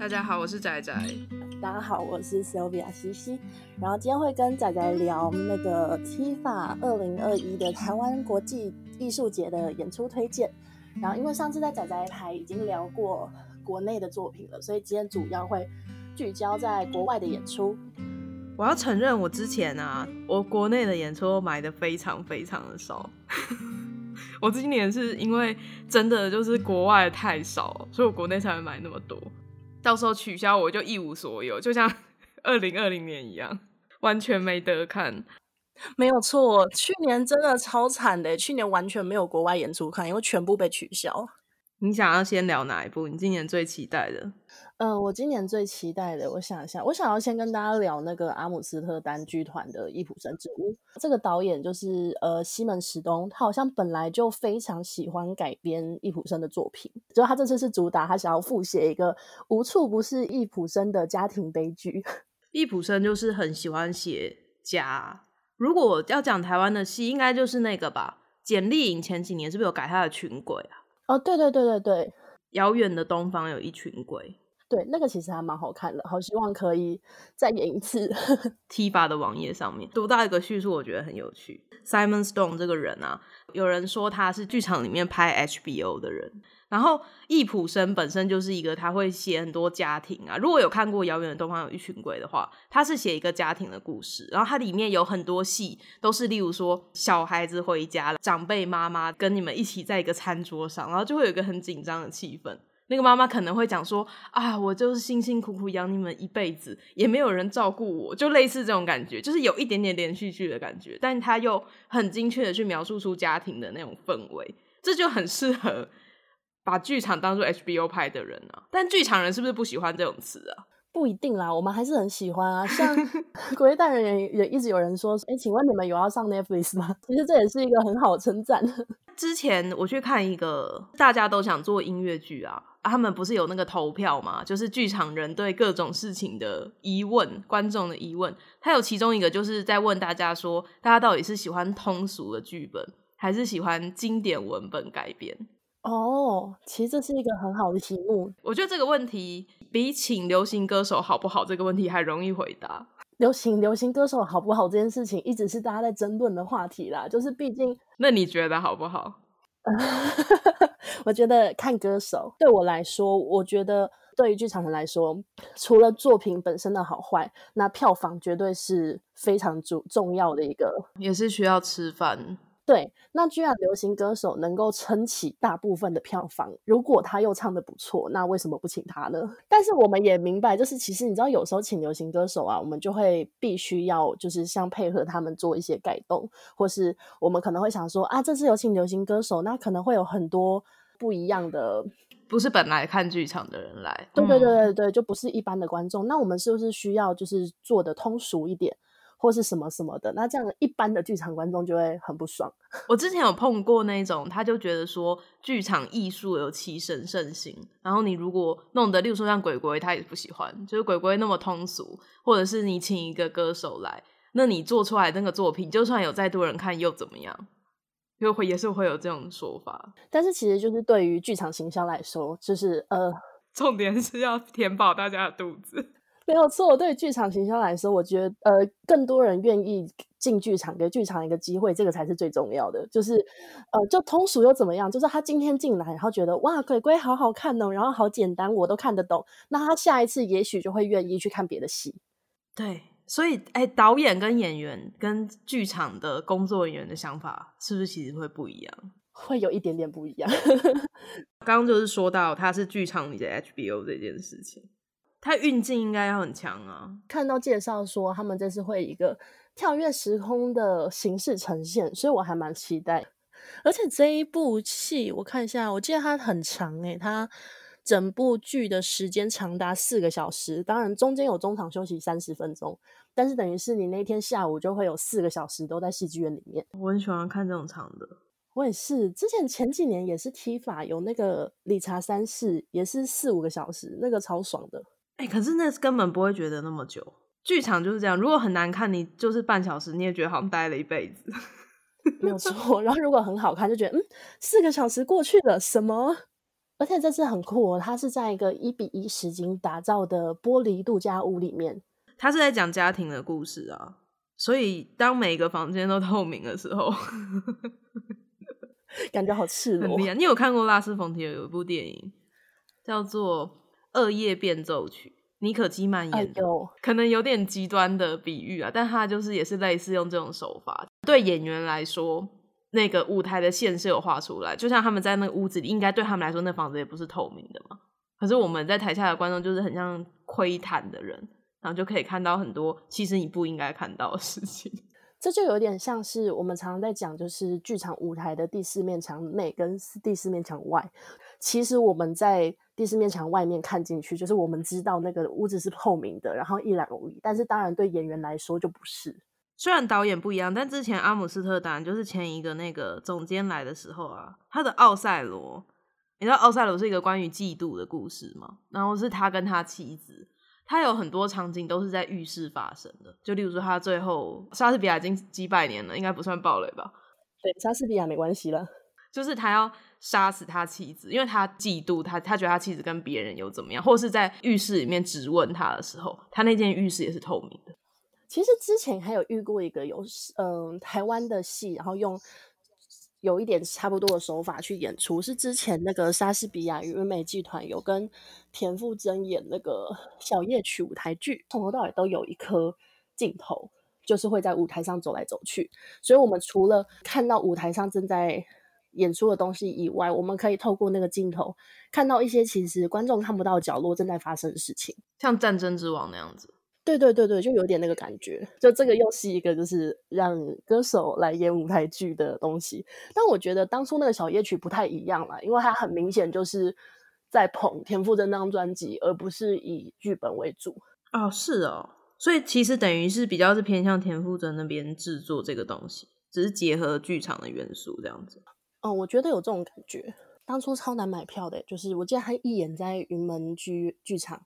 大家好，我是仔仔。大家好，我是 Sylvia 西西。然后今天会跟仔仔聊那个 TIFA 二零二一的台湾国际艺术节的演出推荐。然后因为上次在仔仔台已经聊过国内的作品了，所以今天主要会聚焦在国外的演出。我要承认，我之前啊，我国内的演出买的非常非常的少。我今年是因为真的就是国外的太少，所以我国内才会买那么多。到时候取消我就一无所有，就像 二零二零年一样，完全没得看。没有错，去年真的超惨的，去年完全没有国外演出看，因为全部被取消。你想要先聊哪一部？你今年最期待的？嗯、呃，我今年最期待的，我想一下，我想要先跟大家聊那个阿姆斯特丹剧团的《易卜生之屋》。这个导演就是呃西门史东，他好像本来就非常喜欢改编易卜生的作品，就他这次是主打，他想要复写一个无处不是易卜生的家庭悲剧。易卜生就是很喜欢写家，如果要讲台湾的戏，应该就是那个吧？简丽颖前几年是不是有改他的群轨啊？哦，对对对对对，遥远的东方有一群鬼，对，那个其实还蛮好看的，好希望可以再演一次。TIFA 的网页上面读到一个叙述，我觉得很有趣。Simon Stone 这个人啊，有人说他是剧场里面拍 HBO 的人。然后易卜生本身就是一个他会写很多家庭啊，如果有看过《遥远的东方有一群鬼》的话，他是写一个家庭的故事。然后它里面有很多戏都是，例如说小孩子回家了，长辈妈妈跟你们一起在一个餐桌上，然后就会有一个很紧张的气氛。那个妈妈可能会讲说：“啊，我就是辛辛苦苦养你们一辈子，也没有人照顾我，就类似这种感觉，就是有一点点连续剧的感觉，但他又很精确的去描述出家庭的那种氛围，这就很适合。”把剧场当做 HBO 拍的人啊，但剧场人是不是不喜欢这种词啊？不一定啦，我们还是很喜欢啊。像 《鬼代人》也也一直有人说，哎、欸，请问你们有要上 Netflix 吗？其实这也是一个很好的称赞。之前我去看一个，大家都想做音乐剧啊，啊，他们不是有那个投票嘛？就是剧场人对各种事情的疑问，观众的疑问。他有其中一个就是在问大家说，大家到底是喜欢通俗的剧本，还是喜欢经典文本改编？哦，其实这是一个很好的题目。我觉得这个问题比请流行歌手好不好这个问题还容易回答。流行流行歌手好不好这件事情一直是大家在争论的话题啦。就是毕竟，那你觉得好不好？我觉得看歌手。对我来说，我觉得对于剧场人来说，除了作品本身的好坏，那票房绝对是非常重重要的一个，也是需要吃饭。对，那居然流行歌手能够撑起大部分的票房，如果他又唱的不错，那为什么不请他呢？但是我们也明白，就是其实你知道，有时候请流行歌手啊，我们就会必须要就是像配合他们做一些改动，或是我们可能会想说啊，这次有请流行歌手，那可能会有很多不一样的，不是本来看剧场的人来，对对对对对，就不是一般的观众，那我们是不是需要就是做的通俗一点？或是什么什么的，那这样一般的剧场观众就会很不爽。我之前有碰过那种，他就觉得说剧场艺术有其神圣性，然后你如果弄得，例如说像鬼鬼，他也不喜欢，就是鬼鬼那么通俗，或者是你请一个歌手来，那你做出来那个作品，就算有再多人看又怎么样？又会也是会有这种说法。但是其实就是对于剧场行销来说，就是呃，重点是要填饱大家的肚子。没有错，对剧场行销来说，我觉得呃，更多人愿意进剧场，给剧场一个机会，这个才是最重要的。就是呃，就通俗又怎么样？就是他今天进来，然后觉得哇，鬼鬼好好看哦，然后好简单，我都看得懂。那他下一次也许就会愿意去看别的戏。对，所以哎，导演跟演员跟剧场的工作人员的想法是不是其实会不一样？会有一点点不一样。刚刚就是说到他是剧场里的 HBO 这件事情。他运镜应该要很强啊！看到介绍说他们这次会一个跳跃时空的形式呈现，所以我还蛮期待。而且这一部戏我看一下，我记得它很长诶、欸，它整部剧的时间长达四个小时，当然中间有中场休息三十分钟，但是等于是你那天下午就会有四个小时都在戏剧院里面。我很喜欢看这种长的，我也是。之前前几年也是 TIFA 有那个理查三世，也是四五个小时，那个超爽的。哎、欸，可是那根本不会觉得那么久。剧场就是这样，如果很难看，你就是半小时，你也觉得好像待了一辈子。没有 错。然后如果很好看，就觉得嗯，四个小时过去了，什么？而且这次很酷哦，它是在一个一比一实景打造的玻璃度假屋里面。他是在讲家庭的故事啊，所以当每个房间都透明的时候，感觉好赤裸。你有看过拉斯冯提尔有一部电影叫做《恶夜变奏曲》，妮可基曼演的，哎、可能有点极端的比喻啊，但他就是也是类似用这种手法。对演员来说，那个舞台的线是有画出来，就像他们在那个屋子里，应该对他们来说，那房子也不是透明的嘛。可是我们在台下的观众就是很像窥探的人。然后就可以看到很多其实你不应该看到的事情，这就有点像是我们常常在讲，就是剧场舞台的第四面墙内跟第四面墙外。其实我们在第四面墙外面看进去，就是我们知道那个屋子是透明的，然后一览无遗。但是当然对演员来说就不是。虽然导演不一样，但之前阿姆斯特丹就是前一个那个总监来的时候啊，他的奥赛罗，你知道奥赛罗是一个关于嫉妒的故事吗？然后是他跟他妻子。他有很多场景都是在浴室发生的，就例如说他最后莎士比亚已经几百年了，应该不算暴雷吧？对，莎士比亚没关系了，就是他要杀死他妻子，因为他嫉妒他，他觉得他妻子跟别人有怎么样，或是在浴室里面质问他的时候，他那间浴室也是透明的。其实之前还有遇过一个有嗯、台湾的戏，然后用。有一点差不多的手法去演出，是之前那个莎士比亚与云美剧团有跟田馥甄演那个小夜曲舞台剧，从头到尾都有一颗镜头，就是会在舞台上走来走去。所以，我们除了看到舞台上正在演出的东西以外，我们可以透过那个镜头看到一些其实观众看不到角落正在发生的事情，像《战争之王》那样子。对对对对，就有点那个感觉。就这个又是一个就是让歌手来演舞台剧的东西。但我觉得当初那个小夜曲不太一样啦，因为它很明显就是在捧田馥甄那张专辑，而不是以剧本为主。哦，是哦，所以其实等于是比较是偏向田馥甄那边制作这个东西，只是结合剧场的元素这样子。嗯，我觉得有这种感觉。当初超难买票的，就是我记得他一演在云门剧剧场。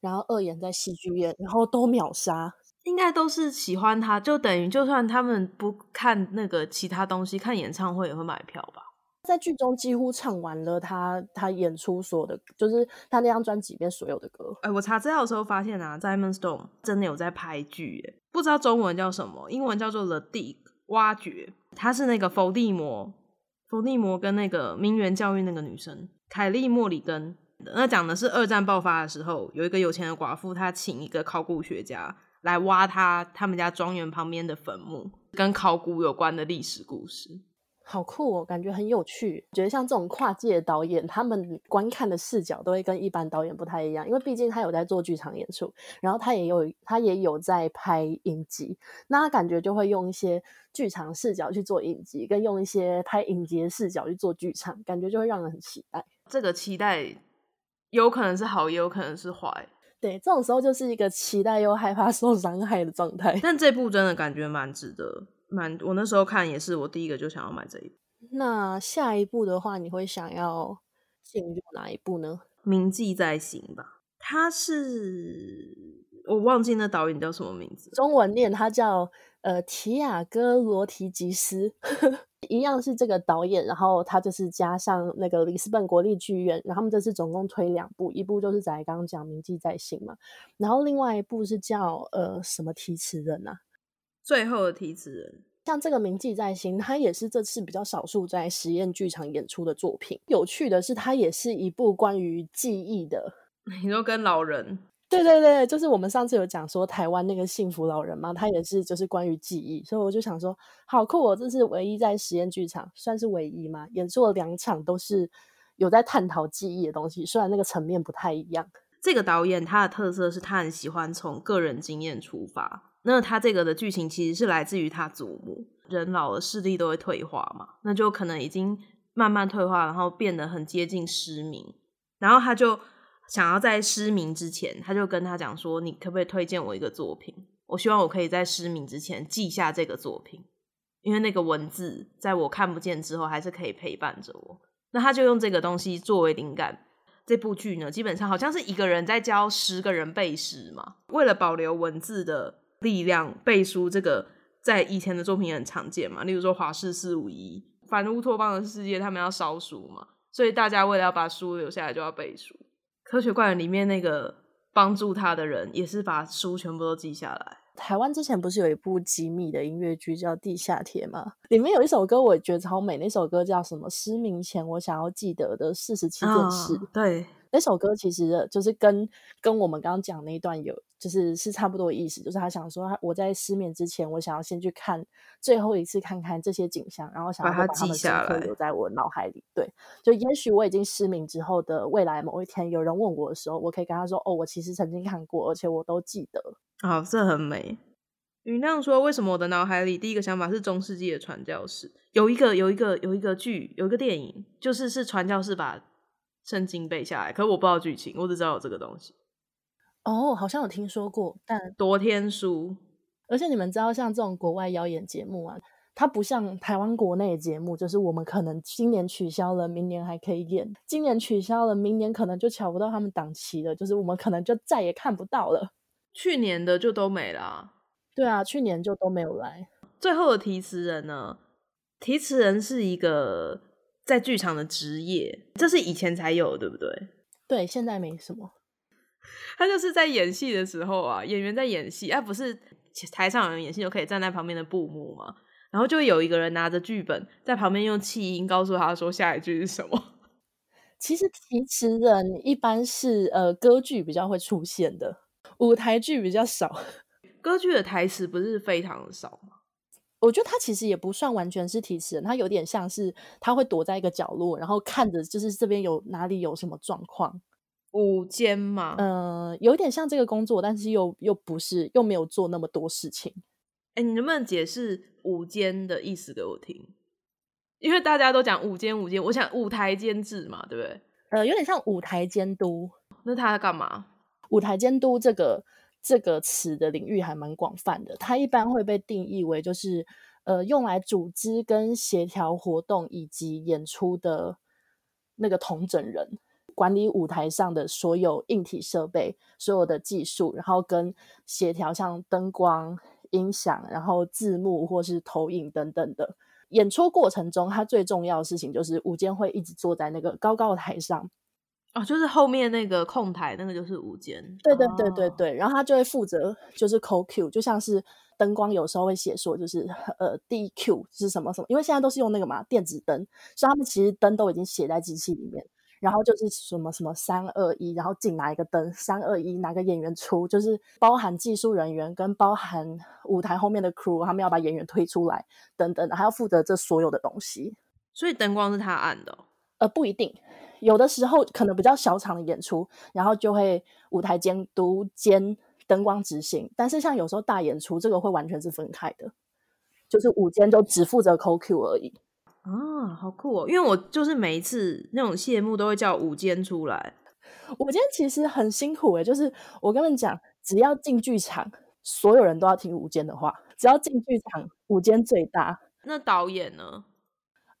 然后二演在戏剧院，然后都秒杀，应该都是喜欢他，就等于就算他们不看那个其他东西，看演唱会也会买票吧。在剧中几乎唱完了他他演出所有的，就是他那张专辑里面所有的歌。哎，我查资料的时候发现啊，Simon Stone 真的有在拍剧，耶，不知道中文叫什么，英文叫做 The Dig 挖掘，他是那个伏地魔，伏地魔跟那个名媛教育那个女生凯利莫里根。那讲的是二战爆发的时候，有一个有钱的寡妇，她请一个考古学家来挖他他们家庄园旁边的坟墓，跟考古有关的历史故事，好酷哦，感觉很有趣。觉得像这种跨界的导演，他们观看的视角都会跟一般导演不太一样，因为毕竟他有在做剧场演出，然后他也有他也有在拍影集，那他感觉就会用一些剧场视角去做影集，跟用一些拍影集的视角去做剧场，感觉就会让人很期待。这个期待。有可能是好，也有可能是坏。对，这种时候就是一个期待又害怕受伤害的状态。但这部真的感觉蛮值得，蛮我那时候看也是，我第一个就想要买这一部。那下一部的话，你会想要进入哪一部呢？铭记在心吧，他是我忘记那导演叫什么名字，中文念他叫呃提亚戈罗提吉斯。一样是这个导演，然后他就是加上那个里斯本国立剧院，然后他们这次总共推两部，一部就是在刚刚讲铭记在心嘛，然后另外一部是叫呃什么提词人啊？最后的提词人，像这个铭记在心，它也是这次比较少数在实验剧场演出的作品。有趣的是，它也是一部关于记忆的，你说跟老人。对对对，就是我们上次有讲说台湾那个幸福老人嘛，他也是就是关于记忆，所以我就想说，好酷哦！这是唯一在实验剧场，算是唯一嘛，演出了两场都是有在探讨记忆的东西，虽然那个层面不太一样。这个导演他的特色是他很喜欢从个人经验出发，那他这个的剧情其实是来自于他祖母，人老了视力都会退化嘛，那就可能已经慢慢退化，然后变得很接近失明，然后他就。想要在失明之前，他就跟他讲说：“你可不可以推荐我一个作品？我希望我可以在失明之前记下这个作品，因为那个文字在我看不见之后，还是可以陪伴着我。”那他就用这个东西作为灵感。这部剧呢，基本上好像是一个人在教十个人背诗嘛。为了保留文字的力量，背书这个在以前的作品也很常见嘛。例如说《华氏四五一》、反乌托邦的世界，他们要烧书嘛。所以大家为了要把书留下来，就要背书。科学怪人里面那个帮助他的人，也是把书全部都记下来。台湾之前不是有一部机密的音乐剧叫《地下铁》吗？里面有一首歌，我觉得超美。那首歌叫什么？失明前我想要记得的四十七件事。哦，对。那首歌其实就是跟跟我们刚刚讲那一段有，就是是差不多的意思。就是他想说，我在失眠之前，我想要先去看最后一次，看看这些景象，然后想要把它记下来，留在我脑海里。对，就也许我已经失明之后的未来某一天，有人问我的时候，我可以跟他说：“哦，我其实曾经看过，而且我都记得。”好，这很美。云亮说：“为什么我的脑海里第一个想法是中世纪的传教士？有一个，有一个，有一个剧，有一个电影，就是是传教士把。”圣经背下来，可是我不知道剧情，我只知道有这个东西。哦，好像有听说过，但夺天书。而且你们知道，像这种国外妖演节目啊，它不像台湾国内的节目，就是我们可能今年取消了，明年还可以演；今年取消了，明年可能就瞧不到他们档期了，就是我们可能就再也看不到了。去年的就都没了啊。对啊，去年就都没有来。最后的提词人呢？提词人是一个。在剧场的职业，这是以前才有，对不对？对，现在没什么。他就是在演戏的时候啊，演员在演戏，而、啊、不是台上有人演戏就可以站在旁边的布幕嘛。然后就会有一个人拿着剧本在旁边用气音告诉他说下一句是什么。其实提词人一般是呃歌剧比较会出现的，舞台剧比较少。歌剧的台词不是非常的少吗？我觉得他其实也不算完全是提示人，他有点像是他会躲在一个角落，然后看着就是这边有哪里有什么状况。舞监嘛，嗯、呃，有点像这个工作，但是又又不是，又没有做那么多事情。哎，你能不能解释舞监的意思给我听？因为大家都讲舞监舞监，我想舞台监制嘛，对不对？呃，有点像舞台监督。那他在干嘛？舞台监督这个。这个词的领域还蛮广泛的，它一般会被定义为就是呃用来组织跟协调活动以及演出的那个统整人，管理舞台上的所有硬体设备、所有的技术，然后跟协调像灯光、音响，然后字幕或是投影等等的。演出过程中，它最重要的事情就是舞监会一直坐在那个高高的台上。哦，就是后面那个控台，那个就是舞间。对对对对对，然后他就会负责就是 call cue，就像是灯光有时候会写说就是呃 DQ 是什么什么，因为现在都是用那个嘛电子灯，所以他们其实灯都已经写在机器里面，然后就是什么什么三二一，然后进哪一个灯，三二一哪个演员出，就是包含技术人员跟包含舞台后面的 crew，他们要把演员推出来等等，还要负责这所有的东西。所以灯光是他按的哦？呃，不一定。有的时候可能比较小场的演出，然后就会舞台监督兼灯光执行。但是像有时候大演出，这个会完全是分开的，就是舞监都只负责 call cue 而已。啊，好酷哦！因为我就是每一次那种谢幕都会叫舞监出来。舞监其实很辛苦诶，就是我跟你们讲，只要进剧场，所有人都要听舞监的话。只要进剧场，舞监最大。那导演呢？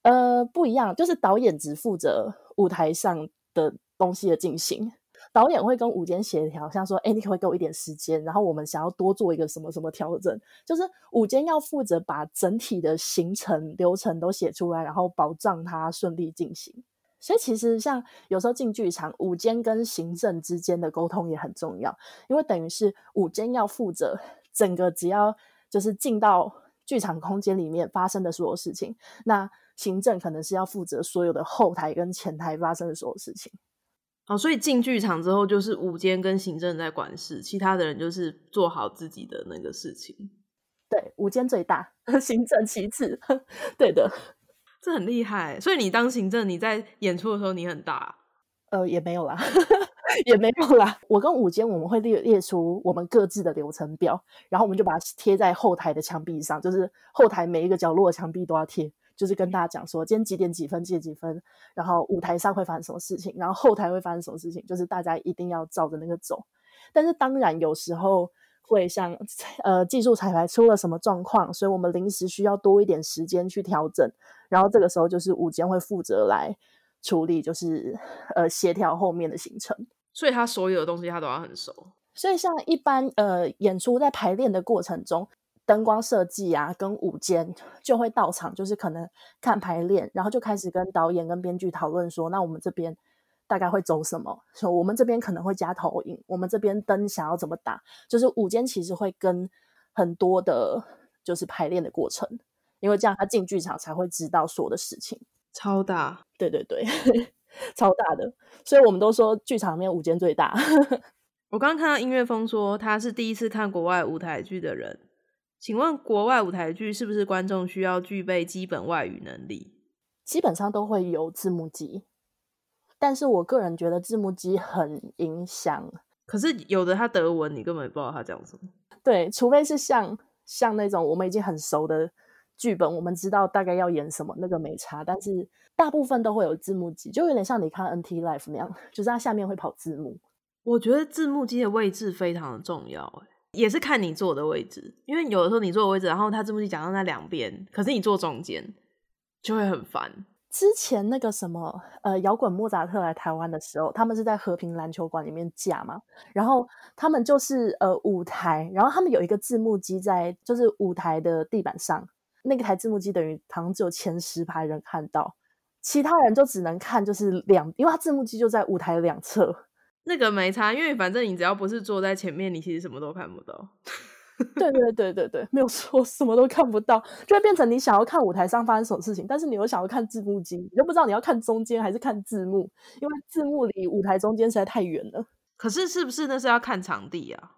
呃，不一样，就是导演只负责舞台上的东西的进行，导演会跟舞间协调，像说，哎，你可不可以给我一点时间，然后我们想要多做一个什么什么调整，就是舞间要负责把整体的行程流程都写出来，然后保障它顺利进行。所以其实像有时候进剧场，舞间跟行政之间的沟通也很重要，因为等于是舞间要负责整个只要就是进到剧场空间里面发生的所有事情，那。行政可能是要负责所有的后台跟前台发生的所有事情。哦，所以进剧场之后就是舞间跟行政在管事，其他的人就是做好自己的那个事情。对，舞间最大，行政其次。对的，这很厉害。所以你当行政，你在演出的时候你很大？呃，也没有啦，也没有啦。我跟舞监我们会列列出我们各自的流程表，然后我们就把它贴在后台的墙壁上，就是后台每一个角落的墙壁都要贴。就是跟大家讲说，今天几点几分，几点几分，然后舞台上会发生什么事情，然后后台会发生什么事情，就是大家一定要照着那个走。但是当然有时候会像 呃技术彩排出了什么状况，所以我们临时需要多一点时间去调整，然后这个时候就是舞监会负责来处理，就是呃协调后面的行程。所以他所有的东西他都要很熟。所以像一般呃演出在排练的过程中。灯光设计啊，跟舞间就会到场，就是可能看排练，然后就开始跟导演跟编剧讨论说，那我们这边大概会走什么？说我们这边可能会加投影，我们这边灯想要怎么打？就是午间其实会跟很多的，就是排练的过程，因为这样他进剧场才会知道所有的事情。超大，对对对，超大的，所以我们都说剧场里面舞间最大。我刚刚看到音乐风说他是第一次看国外舞台剧的人。请问国外舞台剧是不是观众需要具备基本外语能力？基本上都会有字幕机，但是我个人觉得字幕机很影响。可是有的他德文，你根本不知道他讲什么。对，除非是像像那种我们已经很熟的剧本，我们知道大概要演什么，那个没差。但是大部分都会有字幕机，就有点像你看 NT Life 那样，就是它下面会跑字幕。我觉得字幕机的位置非常的重要，欸，也是看你坐的位置，因为有的时候你坐的位置，然后他字幕机讲到那两边，可是你坐中间就会很烦。之前那个什么呃，摇滚莫扎特来台湾的时候，他们是在和平篮球馆里面架嘛，然后他们就是呃舞台，然后他们有一个字幕机在就是舞台的地板上，那个台字幕机等于好像只有前十排人看到，其他人就只能看就是两，因为它字幕机就在舞台两侧。那个没差，因为反正你只要不是坐在前面，你其实什么都看不到。对对对对对，没有错什么都看不到，就会变成你想要看舞台上发生什么事情，但是你又想要看字幕机，你就不知道你要看中间还是看字幕，因为字幕离舞台中间实在太远了。可是是不是那是要看场地啊？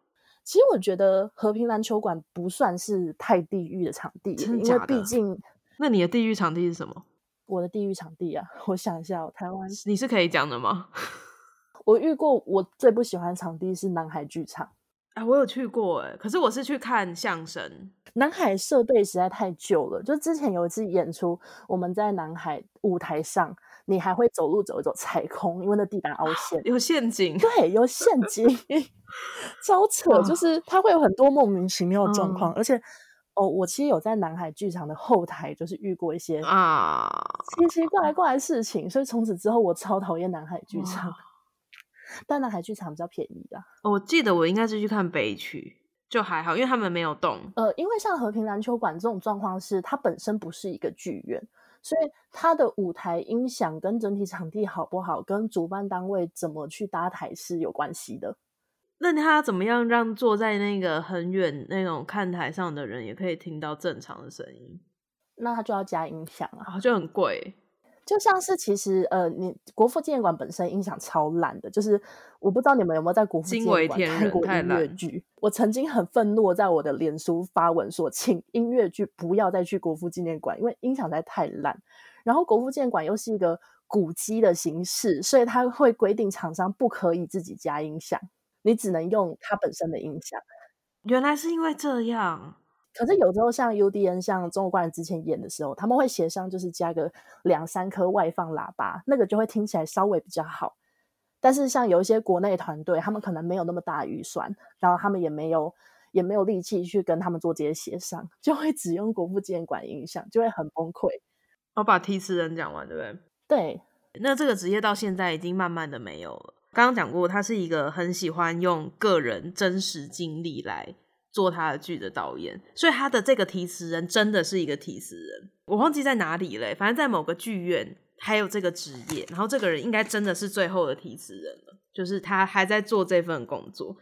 其实我觉得和平篮球馆不算是太地狱的场地，的？因为毕竟……那你的地狱场地是什么？我的地狱场地啊，我想一下哦，台湾你是可以讲的吗？我遇过，我最不喜欢的场地是南海剧场。啊，我有去过哎，可是我是去看相声。南海设备实在太旧了，就之前有一次演出，我们在南海舞台上，你还会走路走一走踩空，因为那地板凹陷，有陷阱。对，有陷阱，超扯，就是它会有很多莫名其妙的状况，嗯、而且哦，我其实有在南海剧场的后台，就是遇过一些啊奇奇怪怪的事情，所以从此之后我超讨厌南海剧场。但南海剧场比较便宜的，我记得我应该是去看北区，就还好，因为他们没有动。呃，因为像和平篮球馆这种状况是，它本身不是一个剧院，所以它的舞台音响跟整体场地好不好，跟主办单位怎么去搭台是有关系的。那他怎么样让坐在那个很远那种看台上的人也可以听到正常的声音？那他就要加音响啊，就很贵。就像是其实呃，你国父纪念馆本身音响超烂的，就是我不知道你们有没有在国父纪念馆看过音乐剧。我曾经很愤怒，在我的脸书发文说，请音乐剧不要再去国父纪念馆，因为音响实在太烂。然后国父纪念馆又是一个古迹的形式，所以他会规定厂商不可以自己加音响，你只能用它本身的音响。原来是因为这样。可是有时候像 UDN 像中国观人之前演的时候，他们会协商，就是加个两三颗外放喇叭，那个就会听起来稍微比较好。但是像有一些国内团队，他们可能没有那么大预算，然后他们也没有也没有力气去跟他们做这些协商，就会只用国父纪念馆音响，就会很崩溃。我把提词人讲完，对不对？对。那这个职业到现在已经慢慢的没有了。刚刚讲过，他是一个很喜欢用个人真实经历来。做他的剧的导演，所以他的这个提词人真的是一个提词人。我忘记在哪里了，反正在某个剧院还有这个职业。然后这个人应该真的是最后的提词人了，就是他还在做这份工作。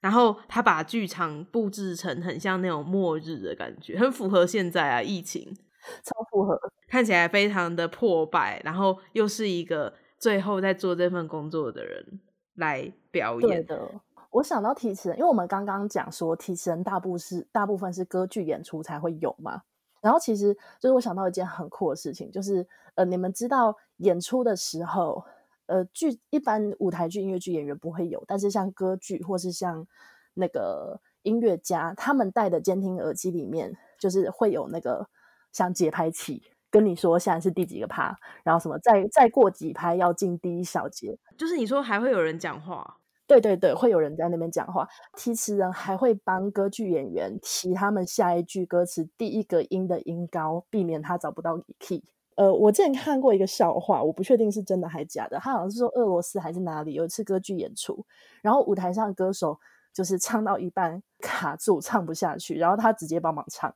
然后他把剧场布置成很像那种末日的感觉，很符合现在啊，疫情超符合，看起来非常的破败。然后又是一个最后在做这份工作的人来表演的。我想到提词人，因为我们刚刚讲说提词人大部是大部分是歌剧演出才会有嘛，然后其实就是我想到一件很酷的事情，就是呃，你们知道演出的时候，呃，剧一般舞台剧、音乐剧演员不会有，但是像歌剧或是像那个音乐家，他们戴的监听耳机里面就是会有那个像节拍器，跟你说现在是第几个拍，然后什么再再过几拍要进第一小节，就是你说还会有人讲话。对对对，会有人在那边讲话。提词人还会帮歌剧演员提他们下一句歌词第一个音的音高，避免他找不到 key。呃，我之前看过一个笑话，我不确定是真的还是假的。他好像是说俄罗斯还是哪里有一次歌剧演出，然后舞台上的歌手就是唱到一半卡住，唱不下去，然后他直接帮忙唱，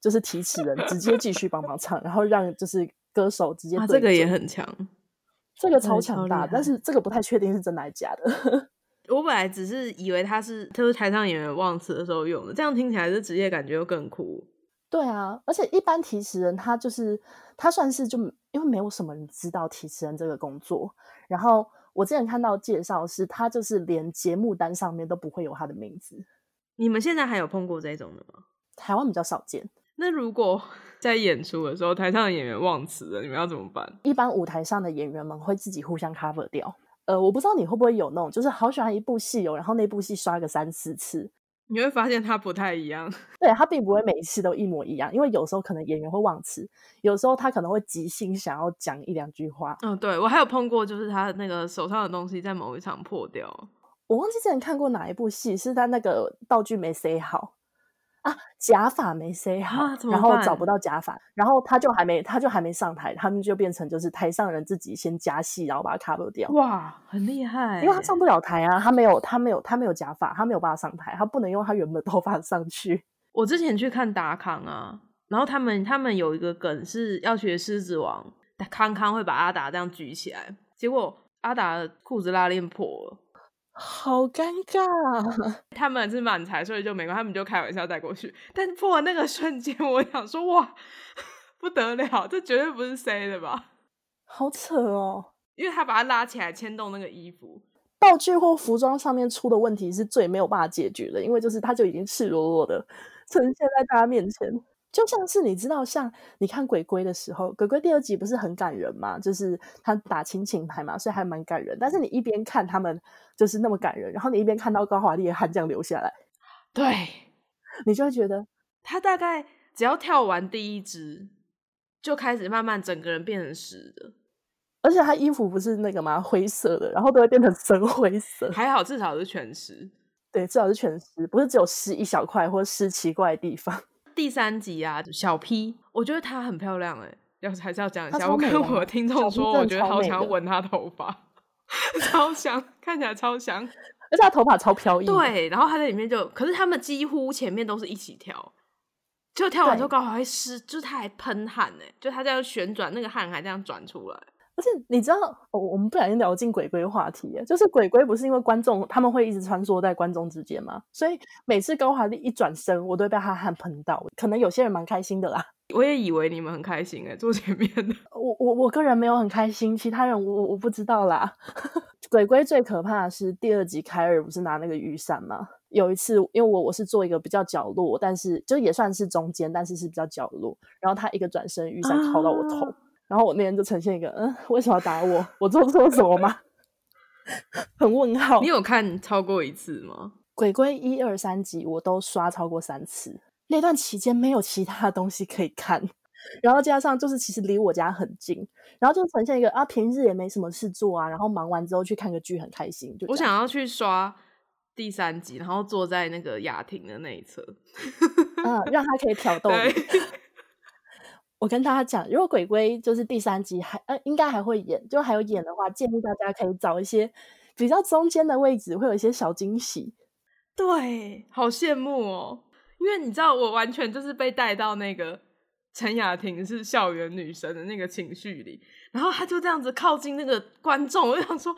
就是提词人直接继续帮忙唱，然后让就是歌手直接。这个也很强，这个超强大，但是这个不太确定是真的还是假的。我本来只是以为他是，就是台上演员忘词的时候用的，这样听起来这职业感觉又更酷。对啊，而且一般提词人他就是他算是就因为没有什么人知道提词人这个工作，然后我之前看到介绍是他就是连节目单上面都不会有他的名字。你们现在还有碰过这种的吗？台湾比较少见。那如果 在演出的时候台上的演员忘词了，你们要怎么办？一般舞台上的演员们会自己互相 cover 掉。呃，我不知道你会不会有那种，就是好喜欢一部戏哦，然后那部戏刷个三四次，你会发现它不太一样。对，它并不会每一次都一模一样，因为有时候可能演员会忘词，有时候他可能会即兴想要讲一两句话。嗯，对，我还有碰过，就是他那个手上的东西在某一场破掉。我忘记之前看过哪一部戏，是他那个道具没塞好。啊，假发没塞好，啊，然后找不到假发，然后他就还没，他就还没上台，他们就变成就是台上人自己先加戏，然后把它 cover 掉。哇，很厉害！因为他上不了台啊，他没有，他没有，他没有假发，他没有办法上台，他不能用他原本的头发上去。我之前去看达康啊，然后他们他们有一个梗是要学狮子王，康康会把阿达这样举起来，结果阿达的裤子拉链破了。好尴尬啊！他们是满才，所以就没关系，他们就开玩笑带过去。但破完那个瞬间，我想说哇，不得了，这绝对不是 C 的吧？好扯哦！因为他把他拉起来牵动那个衣服，道具或服装上面出的问题是最没有办法解决的，因为就是他就已经赤裸裸的呈现在大家面前。就像是你知道，像你看鬼鬼的时候，鬼鬼第二集不是很感人吗？就是他打亲情牌嘛，所以还蛮感人。但是你一边看他们就是那么感人，然后你一边看到高华丽的汗这样流下来，对，你就会觉得他大概只要跳完第一支，就开始慢慢整个人变成湿的，而且他衣服不是那个吗？灰色的，然后都会变成深灰色。还好至少是全湿，对，至少是全湿，不是只有湿一小块或湿奇怪的地方。第三集啊，小 P，我觉得她很漂亮哎、欸，要还是要讲一下。我跟我的听众说，我觉得好想要闻她头发，超香，看起来超香，而且她头发超飘逸。对，然后她在里面就，可是他们几乎前面都是一起跳，就跳完之后刚好还湿，就是她还喷汗哎，就她这样旋转，那个汗还这样转出来。而且你知道，哦、我们不小心聊进鬼鬼话题，就是鬼鬼不是因为观众他们会一直穿梭在观众之间吗？所以每次高华丽一转身，我都会被他汗喷到。可能有些人蛮开心的啦。我也以为你们很开心哎，坐前面的。我我我个人没有很开心，其他人我我不知道啦。鬼鬼最可怕的是第二集，凯尔不是拿那个雨伞吗？有一次，因为我我是坐一个比较角落，但是就也算是中间，但是是比较角落。然后他一个转身，雨伞靠到我头。啊然后我那天就呈现一个，嗯，为什么要打我？我做错什么吗？很问号。你有看超过一次吗？鬼鬼一二三集我都刷超过三次。那段期间没有其他东西可以看，然后加上就是其实离我家很近，然后就呈现一个啊，平日也没什么事做啊，然后忙完之后去看个剧很开心。就我想要去刷第三集，然后坐在那个雅婷的那一侧，嗯，让他可以挑逗你。我跟大家讲，如果鬼鬼就是第三集还呃应该还会演，就还有演的话，建议大家可以找一些比较中间的位置，会有一些小惊喜。对，好羡慕哦，因为你知道我完全就是被带到那个陈雅婷是校园女神的那个情绪里，然后她就这样子靠近那个观众，我就想说，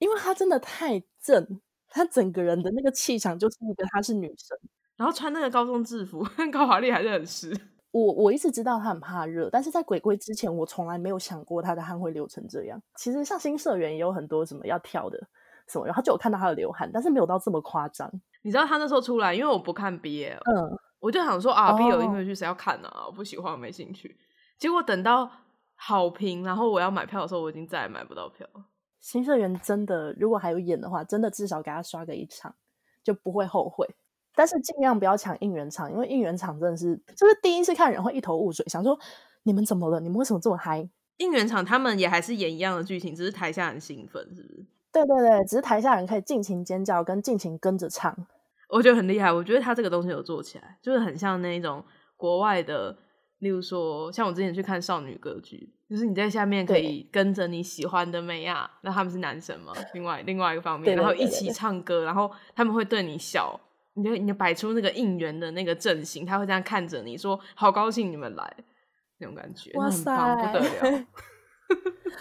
因为她真的太正，她整个人的那个气场就是一个她是女神，然后穿那个高中制服，高华丽还是很湿。我我一直知道他很怕热，但是在鬼鬼之前，我从来没有想过他的汗会流成这样。其实像新社员也有很多什么要跳的什么，然后就有看到他的流汗，但是没有到这么夸张。你知道他那时候出来，因为我不看 BL，嗯，我就想说啊，BL 音乐剧谁要看呢？啊？我不喜欢，我没兴趣。结果等到好评，然后我要买票的时候，我已经再也买不到票。新社员真的，如果还有演的话，真的至少给他刷个一场，就不会后悔。但是尽量不要抢应援场，因为应援场真的是，就是第一次看人会一头雾水，想说你们怎么了？你们为什么这么嗨？应援场他们也还是演一样的剧情，只是台下很兴奋，是不是？对对对，只是台下人可以尽情尖叫跟尽情跟着唱，我觉得很厉害。我觉得他这个东西有做起来，就是很像那种国外的例如说，像我之前去看少女歌剧，就是你在下面可以跟着你喜欢的美亚，那他们是男生嘛？另外另外一个方面，对对对对，然后一起唱歌，然后他们会对你笑，你就你就摆出那个应援的那个阵型，他会这样看着你说：“好高兴你们来。”那种感觉，哇塞，很棒，不得了，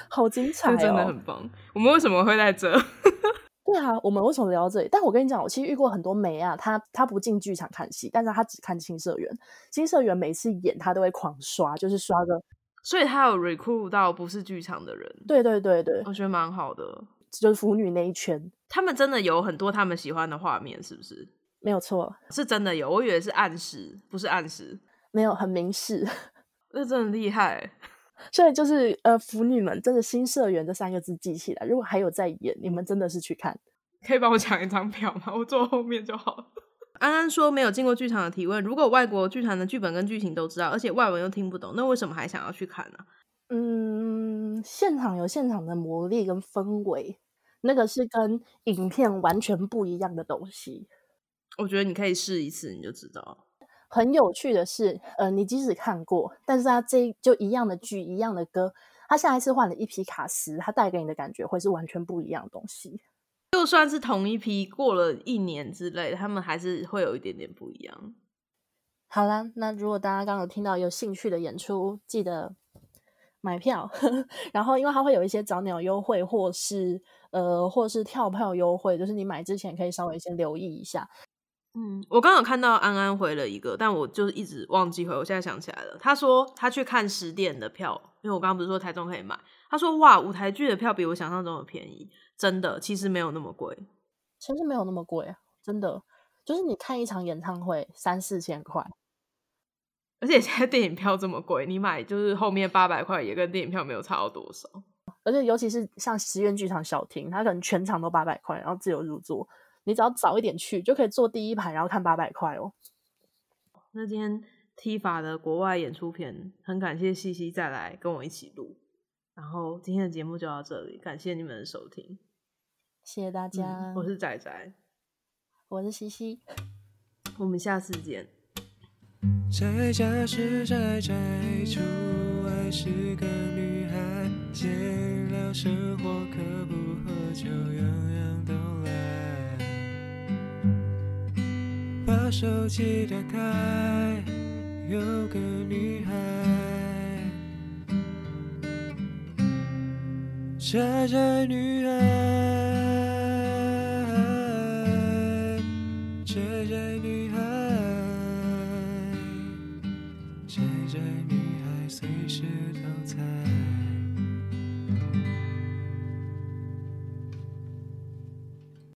好精 彩哦，真的很棒。我们为什么会在这？对啊，我们为什么聊到这里？但我跟你讲，我其实遇过很多梅啊，他他不进剧场看戏，但是他只看青社员。青社员每次演，他都会狂刷，就是刷个。所以他有 recruit 到不是剧场的人。对对对对，我觉得蛮好的，就是腐女那一圈，他们真的有很多他们喜欢的画面，是不是？没有错，是真的有。我以为是暗示，不是暗示，没有很明示，这真的厉害。所以就是呃，腐女们真的新社员这三个字记起来。如果还有在演，你们真的是去看。可以帮我抢一张票吗？我坐后面就好。安安说没有进过剧场的提问。如果外国剧团的剧本跟剧情都知道，而且外文又听不懂，那为什么还想要去看呢？嗯，现场有现场的魔力跟氛围，那个是跟影片完全不一样的东西。我觉得你可以试一次，你就知道。很有趣的是，呃，你即使看过，但是他这就一样的剧，一样的歌，他下一次换了一批卡司，他带给你的感觉会是完全不一样的东西。就算是同一批，过了一年之类，他们还是会有一点点不一样。好啦，那如果大家刚刚有听到有兴趣的演出，记得买票。然后，因为它会有一些早鸟优惠，或是呃，或是跳票优惠，就是你买之前可以稍微先留意一下。嗯，我刚刚有看到安安回了一个，但我就是一直忘记回。我现在想起来了，他说他去看十点的票，因为我刚刚不是说台中可以买。他说哇，舞台剧的票比我想象中的便宜，真的，其实没有那么贵，其实没有那么贵，真的，就是你看一场演唱会三四千块，而且现在电影票这么贵，你买就是后面八百块也跟电影票没有差到多少。而且尤其是像实验剧场小厅，它可能全场都八百块，然后自由入座。你只要早一点去，就可以坐第一排，然后看八百块哦。那今天 TIFA 的国外演出片，很感谢西西再来跟我一起录。然后今天的节目就到这里，感谢你们的收听，谢谢大家。嗯、我是仔仔，我是西西，我们下次见。在家是宅宅，出外是个女孩，闲聊生活可不喝酒，样样都把手机打开，有个女孩，宅宅女孩，宅宅女孩，宅宅女孩随时都在。